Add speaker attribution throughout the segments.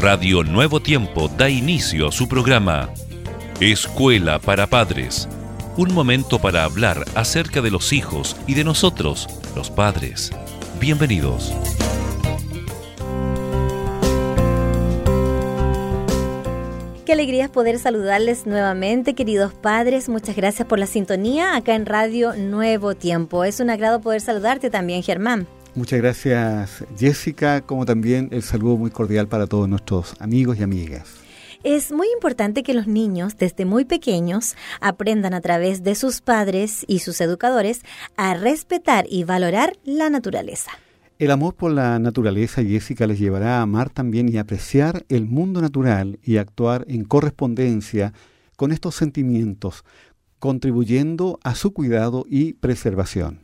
Speaker 1: Radio Nuevo Tiempo da inicio a su programa Escuela para Padres. Un momento para hablar acerca de los hijos y de nosotros, los padres. Bienvenidos.
Speaker 2: Qué alegría poder saludarles nuevamente, queridos padres. Muchas gracias por la sintonía acá en Radio Nuevo Tiempo. Es un agrado poder saludarte también, Germán.
Speaker 3: Muchas gracias, Jessica, como también el saludo muy cordial para todos nuestros amigos y amigas.
Speaker 2: Es muy importante que los niños, desde muy pequeños, aprendan a través de sus padres y sus educadores a respetar y valorar la naturaleza.
Speaker 3: El amor por la naturaleza, Jessica, les llevará a amar también y apreciar el mundo natural y actuar en correspondencia con estos sentimientos, contribuyendo a su cuidado y preservación.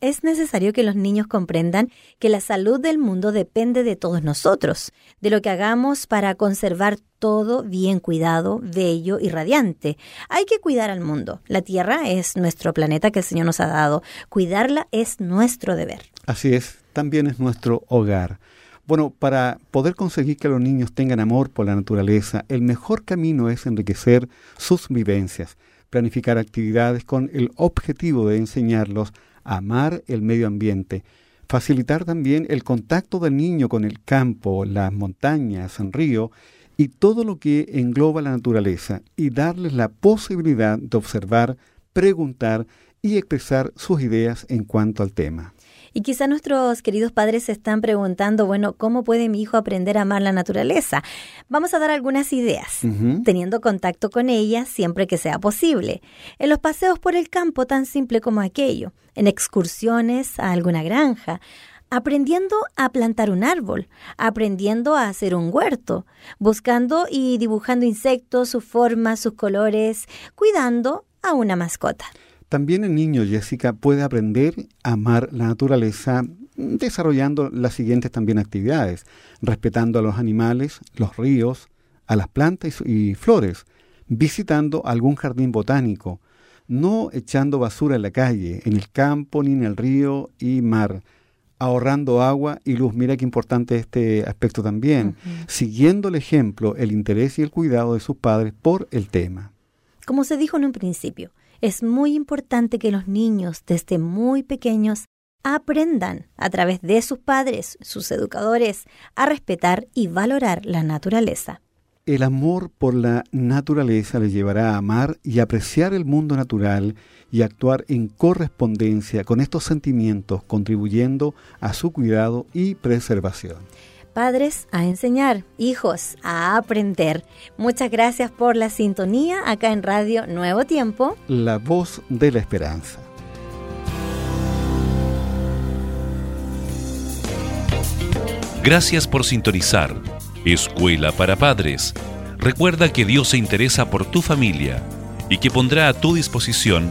Speaker 2: Es necesario que los niños comprendan que la salud del mundo depende de todos nosotros, de lo que hagamos para conservar todo bien cuidado, bello y radiante. Hay que cuidar al mundo. La Tierra es nuestro planeta que el Señor nos ha dado. Cuidarla es nuestro deber.
Speaker 3: Así es, también es nuestro hogar. Bueno, para poder conseguir que los niños tengan amor por la naturaleza, el mejor camino es enriquecer sus vivencias, planificar actividades con el objetivo de enseñarlos amar el medio ambiente, facilitar también el contacto del niño con el campo, las montañas, el río y todo lo que engloba la naturaleza y darles la posibilidad de observar, preguntar y expresar sus ideas en cuanto al tema.
Speaker 2: Y quizá nuestros queridos padres se están preguntando, bueno, ¿cómo puede mi hijo aprender a amar la naturaleza? Vamos a dar algunas ideas, teniendo contacto con ella siempre que sea posible. En los paseos por el campo, tan simple como aquello, en excursiones a alguna granja, aprendiendo a plantar un árbol, aprendiendo a hacer un huerto, buscando y dibujando insectos, sus formas, sus colores, cuidando a una mascota.
Speaker 3: También el niño, Jessica, puede aprender a amar la naturaleza desarrollando las siguientes también actividades, respetando a los animales, los ríos, a las plantas y, flores, visitando algún jardín botánico, no echando basura en la calle, en el campo ni en el río y mar, ahorrando agua y luz. Mira qué importante este aspecto también, siguiendo el ejemplo, el interés y el cuidado de sus padres por el tema.
Speaker 2: Como se dijo en un principio, es muy importante que los niños desde muy pequeños aprendan a través de sus padres, sus educadores, a respetar y valorar la naturaleza.
Speaker 3: El amor por la naturaleza les llevará a amar y apreciar el mundo natural y actuar en correspondencia con estos sentimientos, contribuyendo a su cuidado y preservación
Speaker 2: padres a enseñar, hijos a aprender. Muchas gracias por la sintonía acá en Radio Nuevo Tiempo.
Speaker 3: La voz de la esperanza.
Speaker 1: Gracias por sintonizar. Escuela para Padres. Recuerda que Dios se interesa por tu familia y que pondrá a tu disposición